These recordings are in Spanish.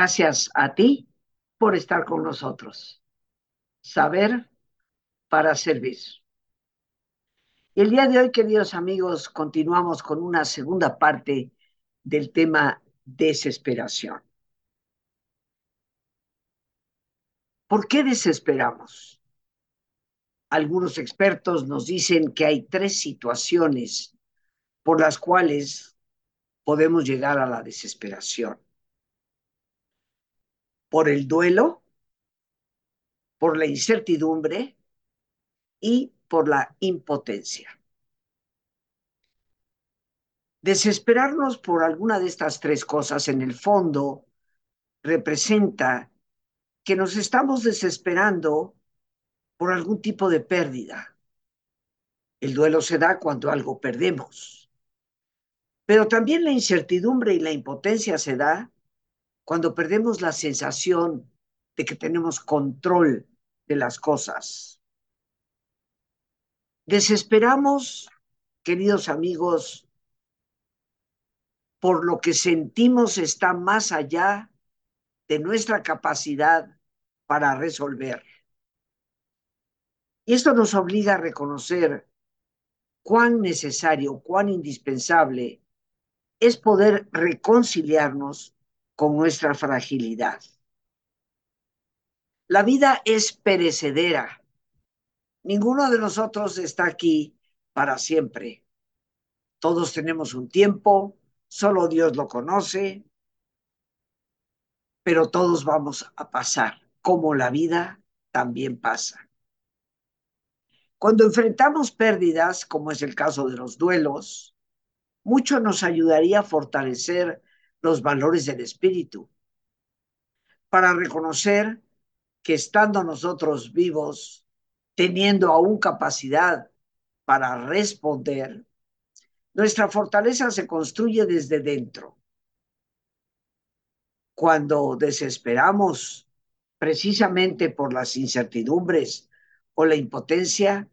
Gracias a ti por estar con nosotros. Saber para servir. El día de hoy, queridos amigos, continuamos con una segunda parte del tema desesperación. ¿Por qué desesperamos? Algunos expertos nos dicen que hay tres situaciones por las cuales podemos llegar a la desesperación. Por el duelo, por la incertidumbre y por la impotencia. Desesperarnos por alguna de estas tres cosas en el fondo representa que nos estamos desesperando por algún tipo de pérdida. El duelo se da cuando algo perdemos. Pero también la incertidumbre y la impotencia se da cuando perdemos la sensación de que tenemos control de las cosas. Desesperamos, queridos amigos, por lo que sentimos está más allá de nuestra capacidad para resolver. Y esto nos obliga a reconocer cuán necesario, cuán indispensable es poder reconciliarnos con nuestra fragilidad. La vida es perecedera. Ninguno de nosotros está aquí para siempre. Todos tenemos un tiempo, solo Dios lo conoce, pero todos vamos a pasar, como la vida también pasa. Cuando enfrentamos pérdidas, como es el caso de los duelos, mucho nos ayudaría a fortalecer los valores del espíritu, para reconocer que estando nosotros vivos, teniendo aún capacidad para responder, nuestra fortaleza se construye desde dentro. Cuando desesperamos precisamente por las incertidumbres o la impotencia,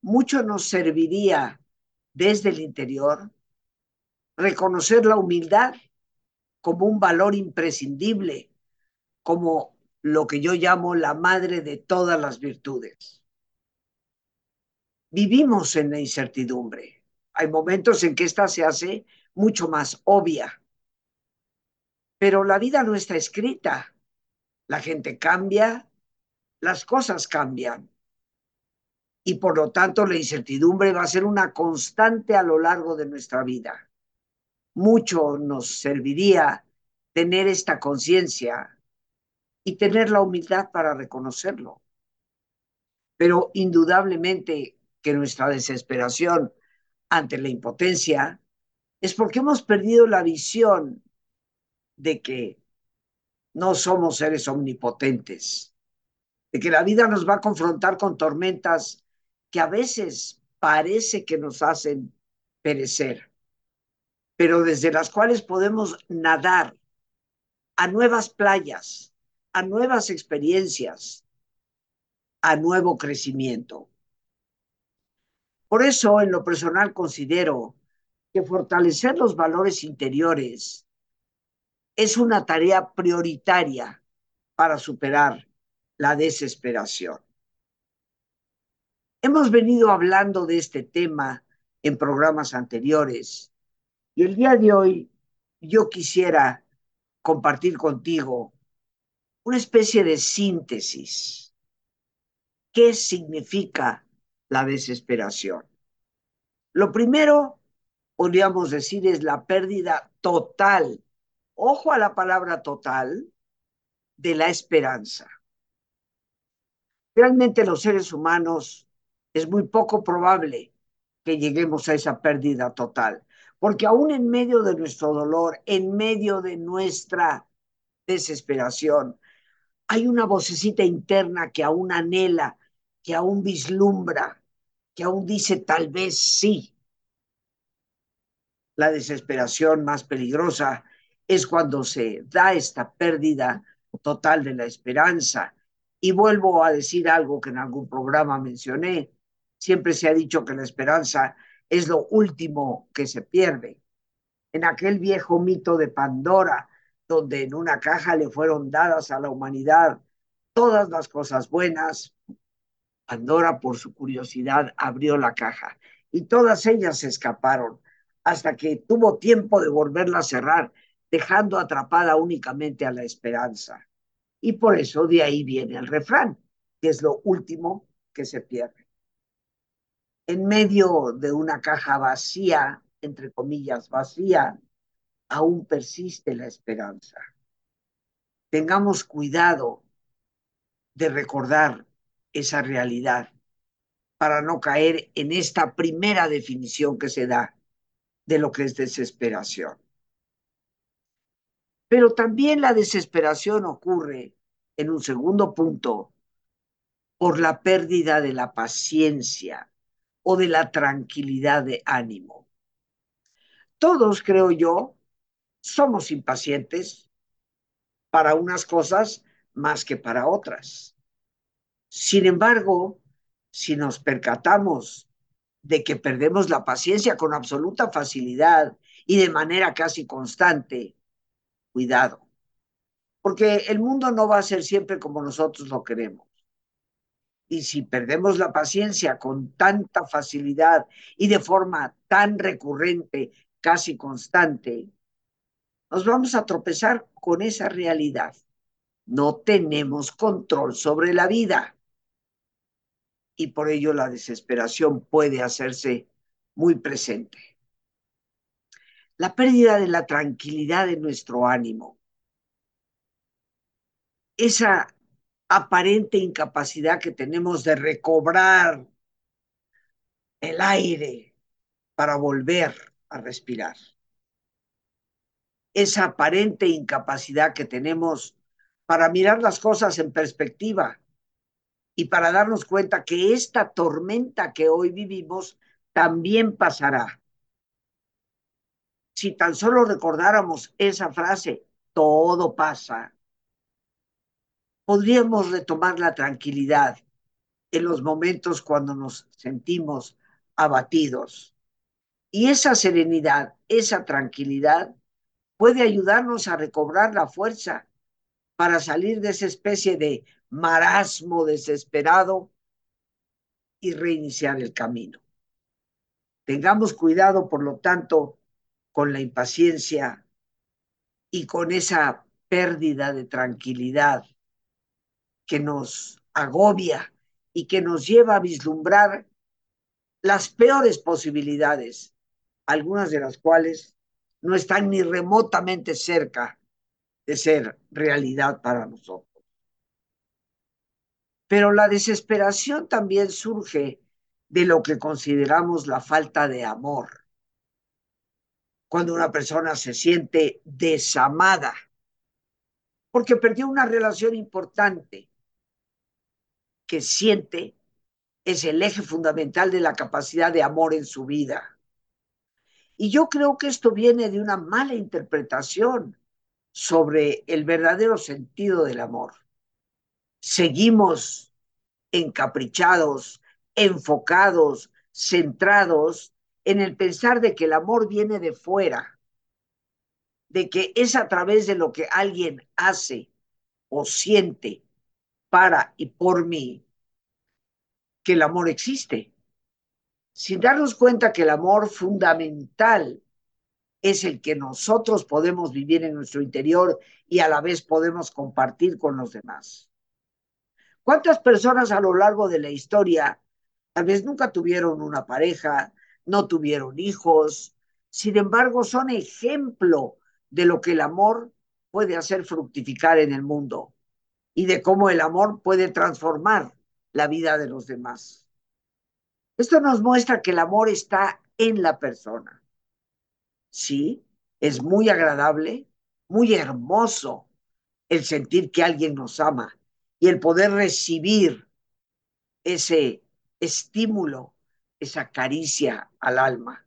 mucho nos serviría desde el interior reconocer la humildad como un valor imprescindible, como lo que yo llamo la madre de todas las virtudes. Vivimos en la incertidumbre. Hay momentos en que ésta se hace mucho más obvia pero la vida no está escrita. La gente cambia, las cosas cambian. Y por lo tanto la incertidumbre va a ser una constante a lo largo de nuestra vida. Mucho nos serviría tener esta conciencia y tener la humildad para reconocerlo. Pero indudablemente que nuestra desesperación ante la impotencia es porque hemos perdido la visión de que no somos seres omnipotentes, de que la vida nos va a confrontar con tormentas que a veces parece que nos hacen perecer, pero desde las cuales podemos nadar a nuevas playas, a nuevas experiencias, a nuevo crecimiento. Por eso, en lo personal, considero que fortalecer los valores interiores es una tarea prioritaria para superar la desesperación. Hemos venido hablando de este tema en programas anteriores y el día de hoy yo quisiera compartir contigo una especie de síntesis. ¿Qué significa la desesperación? Lo primero, podríamos decir, es la pérdida total ojo a la palabra total, de la esperanza. Realmente los seres humanos es muy poco probable que lleguemos a esa pérdida total, porque aún en medio de nuestro dolor, en medio de nuestra desesperación, hay una vocecita interna que aún anhela, que aún vislumbra, que aún dice tal vez sí. La desesperación más peligrosa es cuando se da esta pérdida total de la esperanza. Y vuelvo a decir algo que en algún programa mencioné, siempre se ha dicho que la esperanza es lo último que se pierde. En aquel viejo mito de Pandora, donde en una caja le fueron dadas a la humanidad todas las cosas buenas, Pandora, por su curiosidad, abrió la caja y todas ellas se escaparon hasta que tuvo tiempo de volverla a cerrar, dejando atrapada únicamente a la esperanza. Y por eso de ahí viene el refrán, que es lo último que se pierde. En medio de una caja vacía, entre comillas vacía, aún persiste la esperanza. Tengamos cuidado de recordar esa realidad para no caer en esta primera definición que se da de lo que es desesperación. Pero también la desesperación ocurre en un segundo punto por la pérdida de la paciencia o de la tranquilidad de ánimo. Todos, creo yo, somos impacientes para unas cosas más que para otras. Sin embargo, si nos percatamos de que perdemos la paciencia con absoluta facilidad y de manera casi constante, cuidado, porque el mundo no va a ser siempre como nosotros lo queremos. Y si perdemos la paciencia con tanta facilidad y de forma tan recurrente, casi constante, nos vamos a tropezar con esa realidad. No tenemos control sobre la vida y por ello la desesperación puede hacerse muy presente. La pérdida de la tranquilidad de nuestro ánimo, esa aparente incapacidad que tenemos de recobrar el aire para volver a respirar. Esa aparente incapacidad que tenemos para mirar las cosas en perspectiva y para darnos cuenta que esta tormenta que hoy vivimos también pasará. Si tan solo recordáramos esa frase, todo pasa, podríamos retomar la tranquilidad en los momentos cuando nos sentimos abatidos. Y esa serenidad, esa tranquilidad puede ayudarnos a recobrar la fuerza para salir de esa especie de marasmo desesperado y reiniciar el camino. Tengamos cuidado, por lo tanto, con la impaciencia y con esa pérdida de tranquilidad que nos agobia y que nos lleva a vislumbrar las peores posibilidades, algunas de las cuales no están ni remotamente cerca de ser realidad para nosotros. Pero la desesperación también surge de lo que consideramos la falta de amor. Cuando una persona se siente desamada porque perdió una relación importante que siente es el eje fundamental de la capacidad de amor en su vida. Y yo creo que esto viene de una mala interpretación sobre el verdadero sentido del amor seguimos encaprichados, enfocados, centrados en el pensar de que el amor viene de fuera, de que es a través de lo que alguien hace o siente para y por mí que el amor existe, sin darnos cuenta que el amor fundamental es el que nosotros podemos vivir en nuestro interior y a la vez podemos compartir con los demás. ¿Cuántas personas a lo largo de la historia tal vez nunca tuvieron una pareja, no tuvieron hijos, sin embargo son ejemplo de lo que el amor puede hacer fructificar en el mundo y de cómo el amor puede transformar la vida de los demás. Esto nos muestra que el amor está en la persona. Sí, es muy agradable, muy hermoso el sentir que alguien nos ama, y el poder recibir ese estímulo, esa caricia al alma.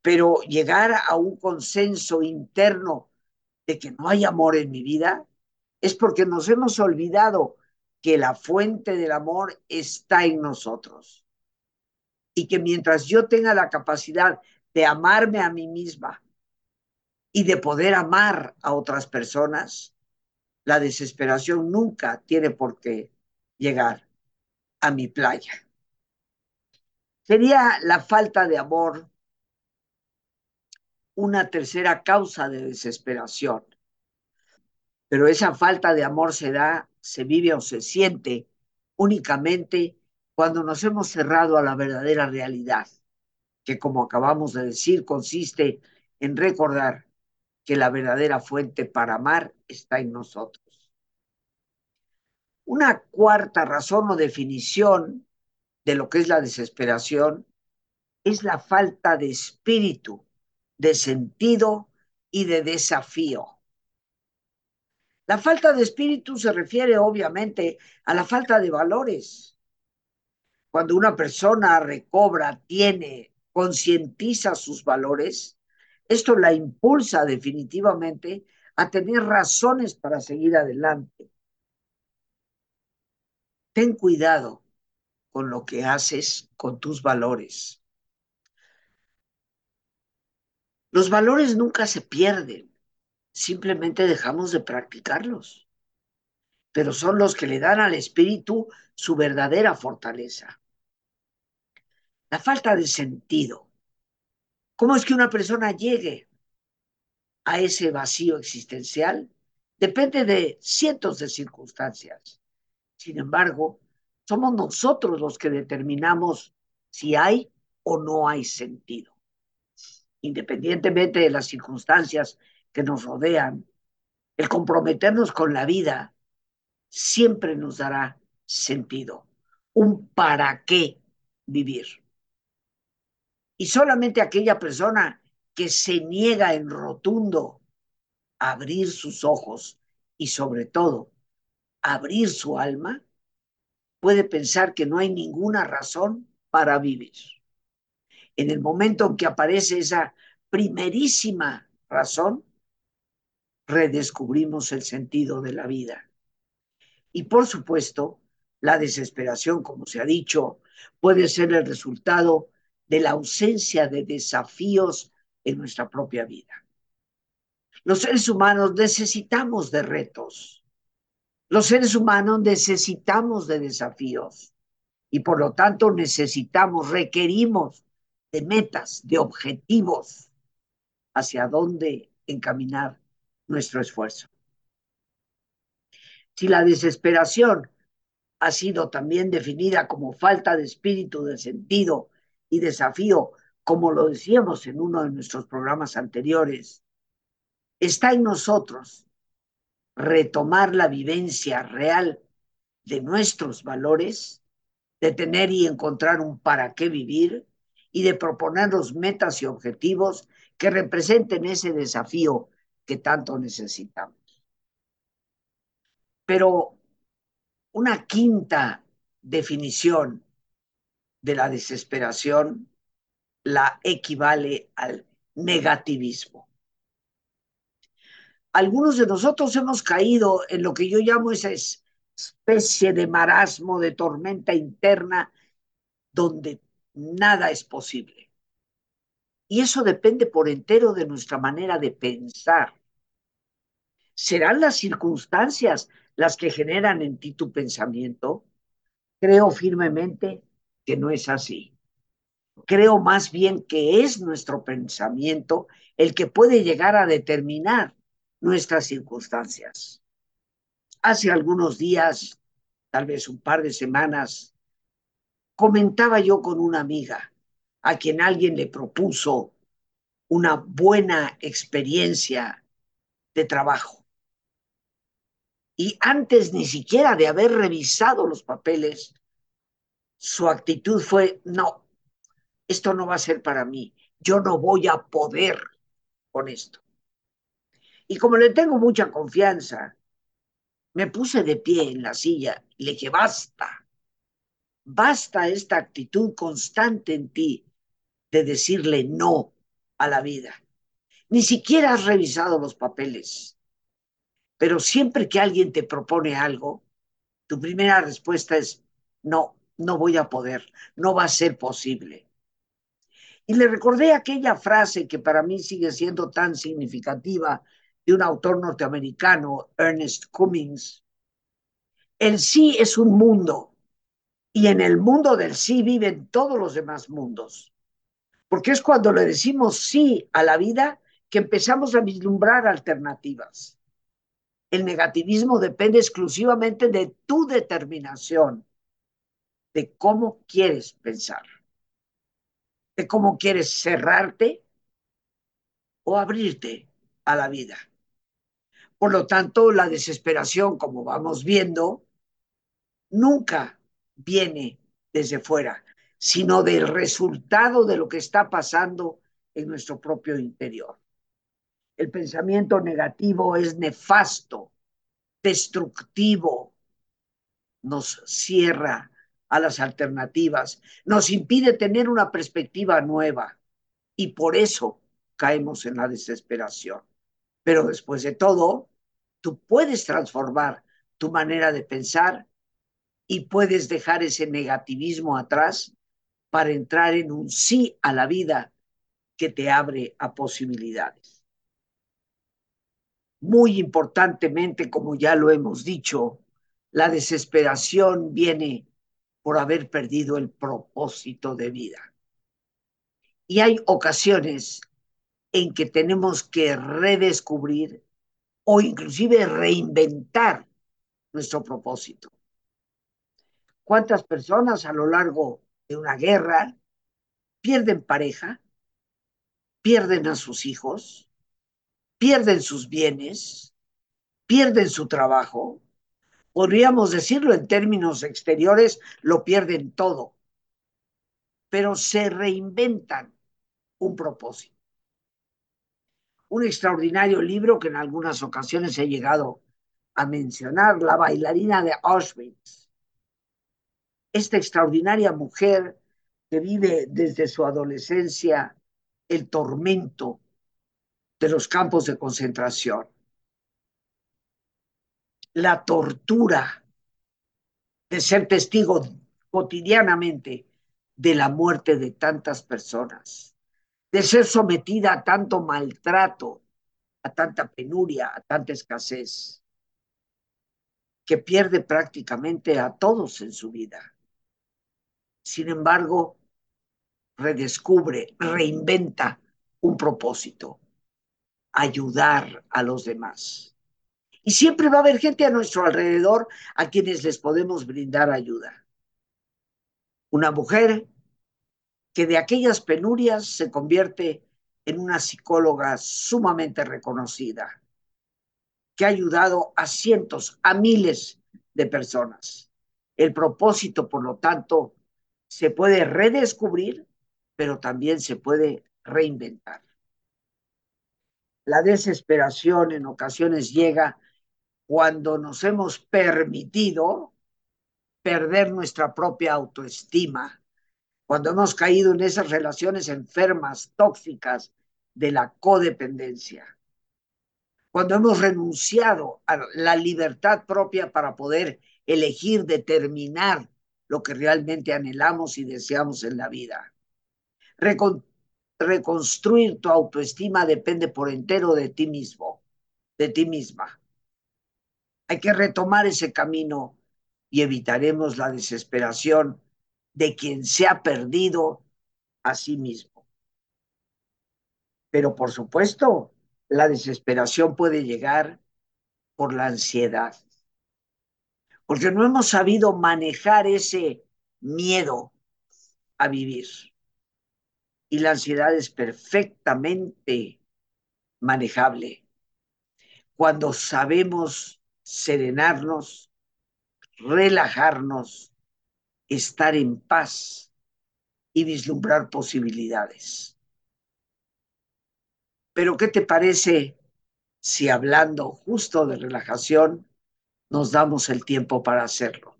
Pero llegar a un consenso interno de que no hay amor en mi vida es porque nos hemos olvidado que la fuente del amor está en nosotros. Y que mientras yo tenga la capacidad de amarme a mí misma, y de poder amar a otras personas, la desesperación nunca tiene por qué llegar a mi playa. Sería la falta de amor una tercera causa de desesperación. Pero esa falta de amor se da, se vive o se siente únicamente cuando nos hemos cerrado a la verdadera realidad, que como acabamos de decir, consiste en recordar que la verdadera fuente para amar está en nosotros. Una cuarta razón o definición de lo que es la desesperación es la falta de espíritu, de sentido y de desafío. La falta de espíritu se refiere obviamente a la falta de valores. Cuando una persona recobra, tiene, concientiza sus valores, esto la impulsa definitivamente a tener razones para seguir adelante. Ten cuidado con lo que haces con tus valores. Los valores nunca se pierden, simplemente dejamos de practicarlos, pero son los que le dan al espíritu su verdadera fortaleza. La falta de sentido. ¿Cómo es que una persona llegue a ese vacío existencial? Depende de cientos de circunstancias. Sin embargo, somos nosotros los que determinamos si hay o no hay sentido. Independientemente de las circunstancias que nos rodean, el comprometernos con la vida siempre nos dará sentido, un para qué vivir. Y solamente aquella persona que se niega en rotundo a abrir sus ojos y sobre todo abrir su alma, puede pensar que no hay ninguna razón para vivir. En el momento en que aparece esa primerísima razón, redescubrimos el sentido de la vida. Y por supuesto, la desesperación, como se ha dicho, puede ser el resultado de la ausencia de desafíos en nuestra propia vida. Los seres humanos necesitamos de retos los seres humanos necesitamos de desafíos y por lo tanto necesitamos, requerimos de metas, de objetivos hacia dónde encaminar nuestro esfuerzo. Si la desesperación ha sido también definida como falta de espíritu, de sentido y desafío, como lo decíamos en uno de nuestros programas anteriores, está en nosotros retomar la vivencia real de nuestros valores, de tener y encontrar un para qué vivir y de proponernos metas y objetivos que representen ese desafío que tanto necesitamos. Pero una quinta definición de la desesperación la equivale al negativismo algunos de nosotros hemos caído en lo que yo llamo esa especie de marasmo, de tormenta interna, donde nada es posible. Y eso depende por entero de nuestra manera de pensar. ¿Serán las circunstancias las que generan en ti tu pensamiento? Creo firmemente que no es así. Creo más bien que es nuestro pensamiento el que puede llegar a determinar nuestras circunstancias. Hace algunos días, tal vez un par de semanas, comentaba yo con una amiga a quien alguien le propuso una buena experiencia de trabajo. Y antes ni siquiera de haber revisado los papeles, su actitud fue, no, esto no va a ser para mí, yo no voy a poder con esto. Y como le tengo mucha confianza, me puse de pie en la silla y le dije, basta, basta esta actitud constante en ti de decirle no a la vida. Ni siquiera has revisado los papeles. Pero siempre que alguien te propone algo, tu primera respuesta es, no, no voy a poder, no va a ser posible. Y le recordé aquella frase que para mí sigue siendo tan significativa de un autor norteamericano, Ernest Cummings. El sí es un mundo y en el mundo del sí viven todos los demás mundos. Porque es cuando le decimos sí a la vida que empezamos a vislumbrar alternativas. El negativismo depende exclusivamente de tu determinación, de cómo quieres pensar de cómo quieres cerrarte o abrirte a la vida. Por lo tanto, la desesperación, como vamos viendo, nunca viene desde fuera, sino del resultado de lo que está pasando en nuestro propio interior. El pensamiento negativo es nefasto, destructivo, nos cierra a las alternativas, nos impide tener una perspectiva nueva y por eso caemos en la desesperación. Pero después de todo, tú puedes transformar tu manera de pensar y puedes dejar ese negativismo atrás para entrar en un sí a la vida que te abre a posibilidades. Muy importantemente, como ya lo hemos dicho, la desesperación viene por haber perdido el propósito de vida. Y hay ocasiones en que tenemos que redescubrir o inclusive reinventar nuestro propósito. ¿Cuántas personas a lo largo de una guerra pierden pareja, pierden a sus hijos, pierden sus bienes, pierden su trabajo, podríamos decirlo en términos exteriores, lo pierden todo, pero se reinventan un propósito. Un extraordinario libro que en algunas ocasiones he llegado a mencionar, La bailarina de Auschwitz. Esta extraordinaria mujer que vive desde su adolescencia el tormento de los campos de concentración la tortura de ser testigo cotidianamente de la muerte de tantas personas, de ser sometida a tanto maltrato, a tanta penuria, a tanta escasez, que pierde prácticamente a todos en su vida. Sin embargo, redescubre, reinventa un propósito, ayudar a los demás. Y siempre va a haber gente a nuestro alrededor a quienes les podemos brindar ayuda. Una mujer que de aquellas penurias se convierte en una psicóloga sumamente reconocida, que ha ayudado a cientos, a miles de personas. El propósito, por lo tanto, se puede redescubrir, pero también se puede reinventar. La desesperación en ocasiones llega cuando nos hemos permitido perder nuestra propia autoestima, cuando hemos caído en esas relaciones enfermas, tóxicas de la codependencia, cuando hemos renunciado a la libertad propia para poder elegir, determinar lo que realmente anhelamos y deseamos en la vida. reconstruir tu autoestima depende por entero de ti mismo, de ti misma. Hay que retomar ese camino y evitaremos la desesperación de quien se ha perdido a sí mismo. Pero por supuesto, la desesperación puede llegar por la ansiedad, porque no hemos sabido manejar ese miedo a vivir. Y la ansiedad es perfectamente manejable cuando sabemos serenarnos, relajarnos, estar en paz y vislumbrar posibilidades. Pero ¿qué te parece si hablando justo de relajación nos damos el tiempo para hacerlo?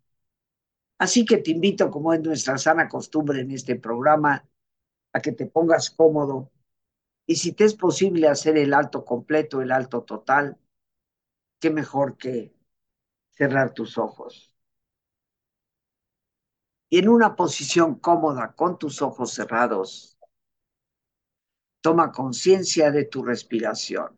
Así que te invito, como es nuestra sana costumbre en este programa, a que te pongas cómodo y si te es posible hacer el alto completo, el alto total, qué mejor que cerrar tus ojos. Y en una posición cómoda, con tus ojos cerrados, Toma conciencia de tu respiración,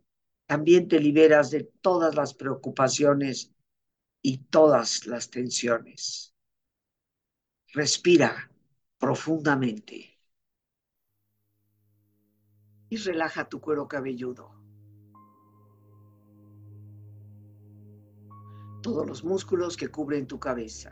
también te liberas de todas las preocupaciones y todas las tensiones. Respira profundamente y relaja tu cuero cabelludo. Todos los músculos que cubren tu cabeza.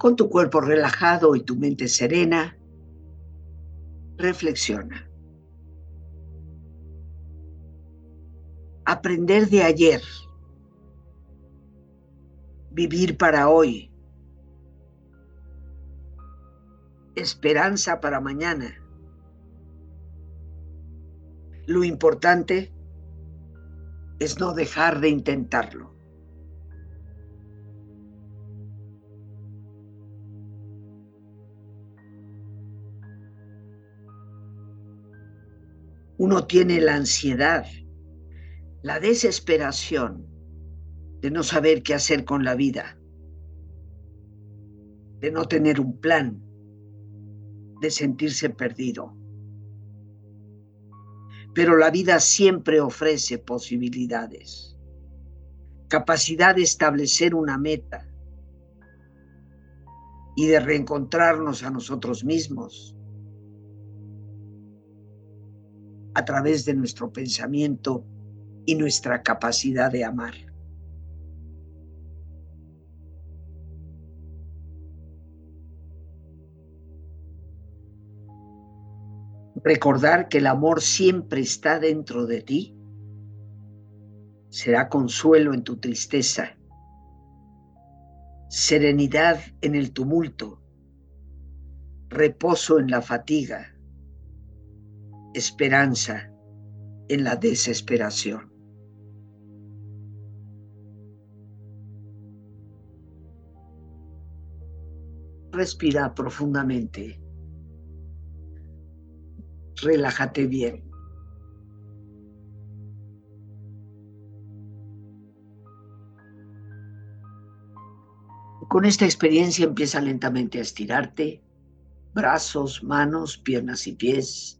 Con tu cuerpo relajado y tu mente serena, reflexiona. Aprender de ayer. Vivir para hoy. Esperanza para mañana. Lo importante es no dejar de intentarlo. Uno tiene la ansiedad, la desesperación de no saber qué hacer con la vida, de no tener un plan, de sentirse perdido. Pero la vida siempre ofrece posibilidades, capacidad de establecer una meta y de reencontrarnos a nosotros mismos a través de nuestro pensamiento y nuestra capacidad de amar. Recordar que el amor siempre está dentro de ti será consuelo en tu tristeza, serenidad en el tumulto, reposo en la fatiga, esperanza en la desesperación. Respira profundamente. Relájate bien. Con esta experiencia empieza lentamente a estirarte, brazos, manos, piernas y pies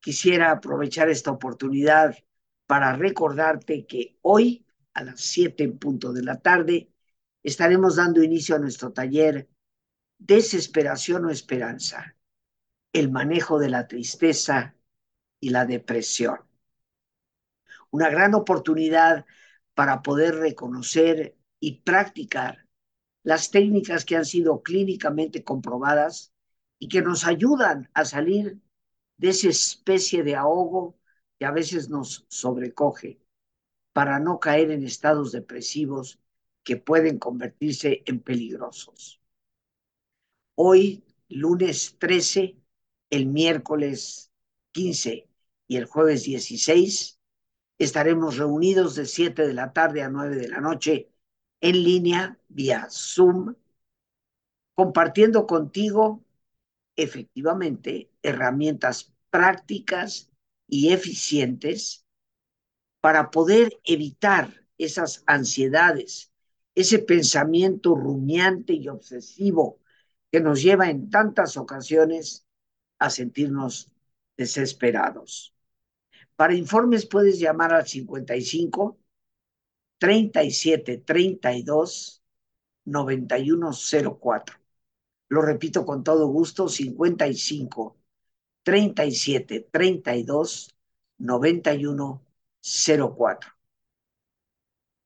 quisiera aprovechar esta oportunidad para recordarte que hoy a las 7 en de la tarde estaremos dando inicio a nuestro taller Desesperación o Esperanza, el manejo de la tristeza y la depresión. Una gran oportunidad para poder reconocer y practicar las técnicas que han sido clínicamente comprobadas y que nos ayudan a salir de esa especie de ahogo que a veces nos sobrecoge para no caer en estados depresivos que pueden convertirse en peligrosos. Hoy, lunes 13, el miércoles 15 y el jueves 16, estaremos reunidos de 7 de la tarde a 9 de la noche en línea vía Zoom, compartiendo contigo efectivamente herramientas prácticas y eficientes para poder evitar esas ansiedades, ese pensamiento rumiante y obsesivo que nos lleva en tantas ocasiones a sentirnos desesperados. Para informes puedes llamar al 55 37 32 9104. Lo repito con todo gusto, 55 37 32 91 04.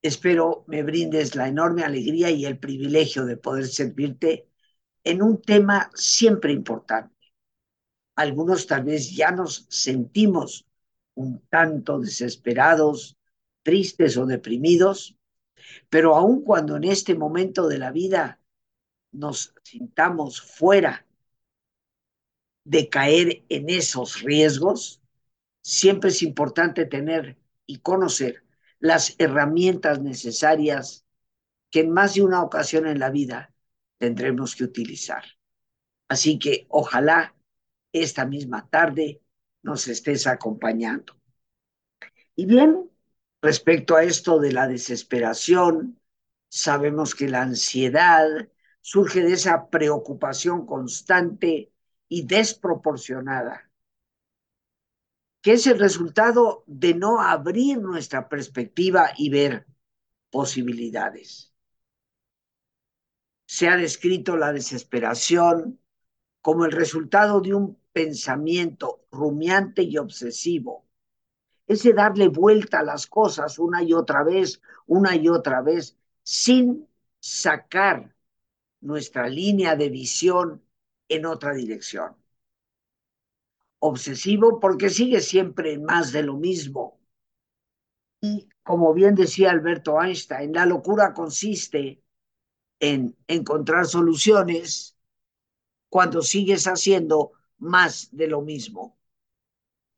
Espero me brindes la enorme alegría y el privilegio de poder servirte en un tema siempre importante. Algunos tal vez ya nos sentimos un tanto desesperados, tristes o deprimidos, pero aun cuando en este momento de la vida nos sintamos fuera de caer en esos riesgos, siempre es importante tener y conocer las herramientas necesarias que en más de una ocasión en la vida tendremos que utilizar. Así que ojalá esta misma tarde nos estés acompañando. Y bien, respecto a esto de la desesperación, sabemos que la ansiedad surge de esa preocupación constante y desproporcionada que es el resultado de no abrir nuestra perspectiva y ver posibilidades. Se ha descrito la desesperación como el resultado de un pensamiento rumiante y obsesivo. Ese darle vuelta a las cosas una y otra vez, una y otra vez, sin sacar nuestra línea de visión en otra dirección obsesivo porque sigue siempre más de lo mismo. Y como bien decía Alberto Einstein, la locura consiste en encontrar soluciones cuando sigues haciendo más de lo mismo.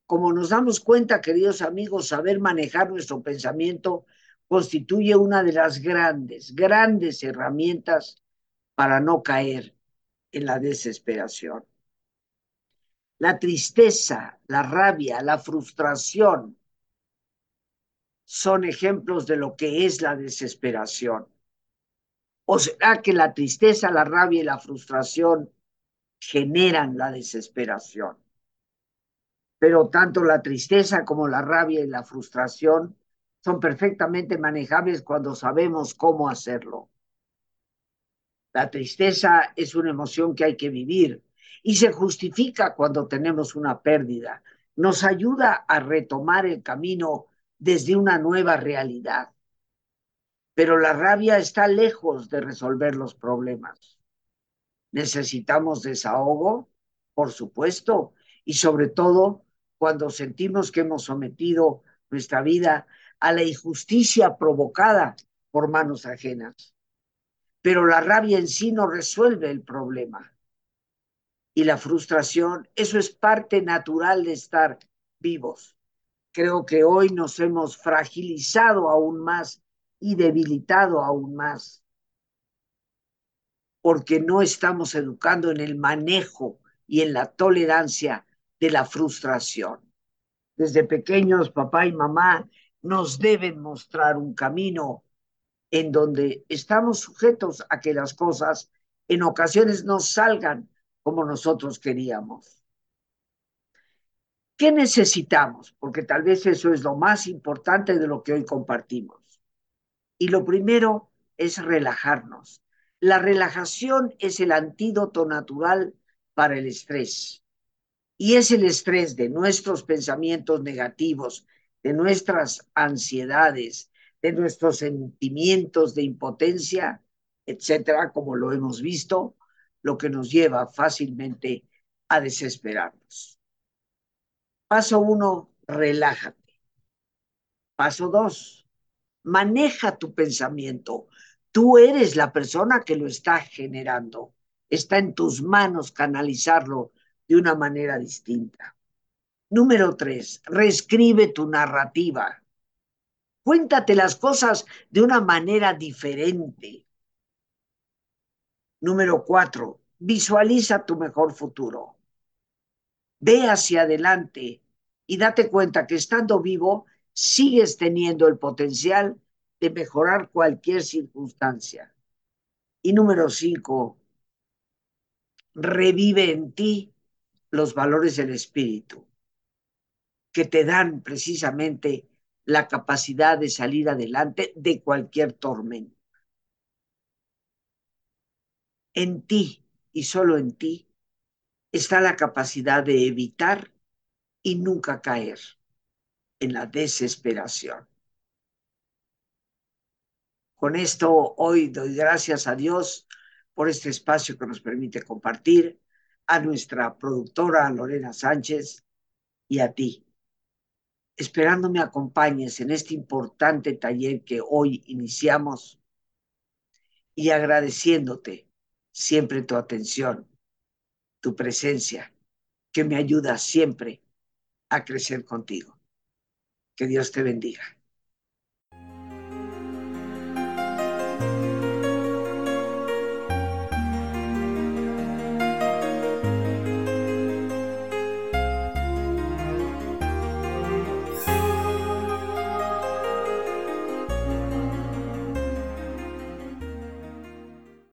Como nos damos cuenta, queridos amigos, saber manejar nuestro pensamiento constituye una de las grandes, grandes herramientas para no caer en la desesperación la tristeza, la rabia, la frustración son ejemplos de lo que es la desesperación. ¿O será que la tristeza, la rabia y la frustración generan la desesperación? Pero tanto la tristeza como la rabia y la frustración son perfectamente manejables cuando sabemos cómo hacerlo. La tristeza es una emoción que hay que vivir, y se justifica cuando tenemos una pérdida. Nos ayuda a retomar el camino desde una nueva realidad. Pero la rabia está lejos de resolver los problemas. Necesitamos desahogo, por supuesto, y sobre todo cuando sentimos que hemos sometido nuestra vida a la injusticia provocada por manos ajenas. Pero la rabia en sí no resuelve el problema y la frustración, eso es parte natural de estar vivos. Creo que hoy nos hemos fragilizado aún más y debilitado aún más porque no estamos educando en el manejo y en la tolerancia de la frustración. Desde pequeños, papá y mamá nos deben mostrar un camino en donde estamos sujetos a que las cosas en ocasiones no salgan como nosotros queríamos. ¿Qué necesitamos? Porque tal vez eso es lo más importante de lo que hoy compartimos. Y lo primero es relajarnos. La relajación es el antídoto natural para el estrés. Y es el estrés de nuestros pensamientos negativos, de nuestras ansiedades, de nuestros sentimientos de impotencia, etcétera, como lo hemos visto, lo que nos lleva fácilmente a desesperarnos. Paso uno, relájate. Paso dos, maneja tu pensamiento. Tú eres la persona que lo está generando. Está en tus manos canalizarlo de una manera distinta. Número tres, reescribe tu narrativa. Cuéntate las cosas de una manera diferente. Número cuatro, visualiza tu mejor futuro. Ve hacia adelante y date cuenta que estando vivo sigues teniendo el potencial de mejorar cualquier circunstancia. Y número cinco, revive en ti los valores del espíritu, que te dan precisamente la capacidad de salir adelante de cualquier tormenta en ti y solo en ti está la capacidad de evitar y nunca caer en la desesperación. Con esto hoy doy gracias a Dios por este espacio que nos permite compartir, a nuestra productora Lorena Sánchez y a ti, esperando me acompañes en este importante taller que hoy iniciamos y agradeciéndote siempre tu atención, tu presencia, que me ayuda siempre a crecer contigo. Que Dios te bendiga.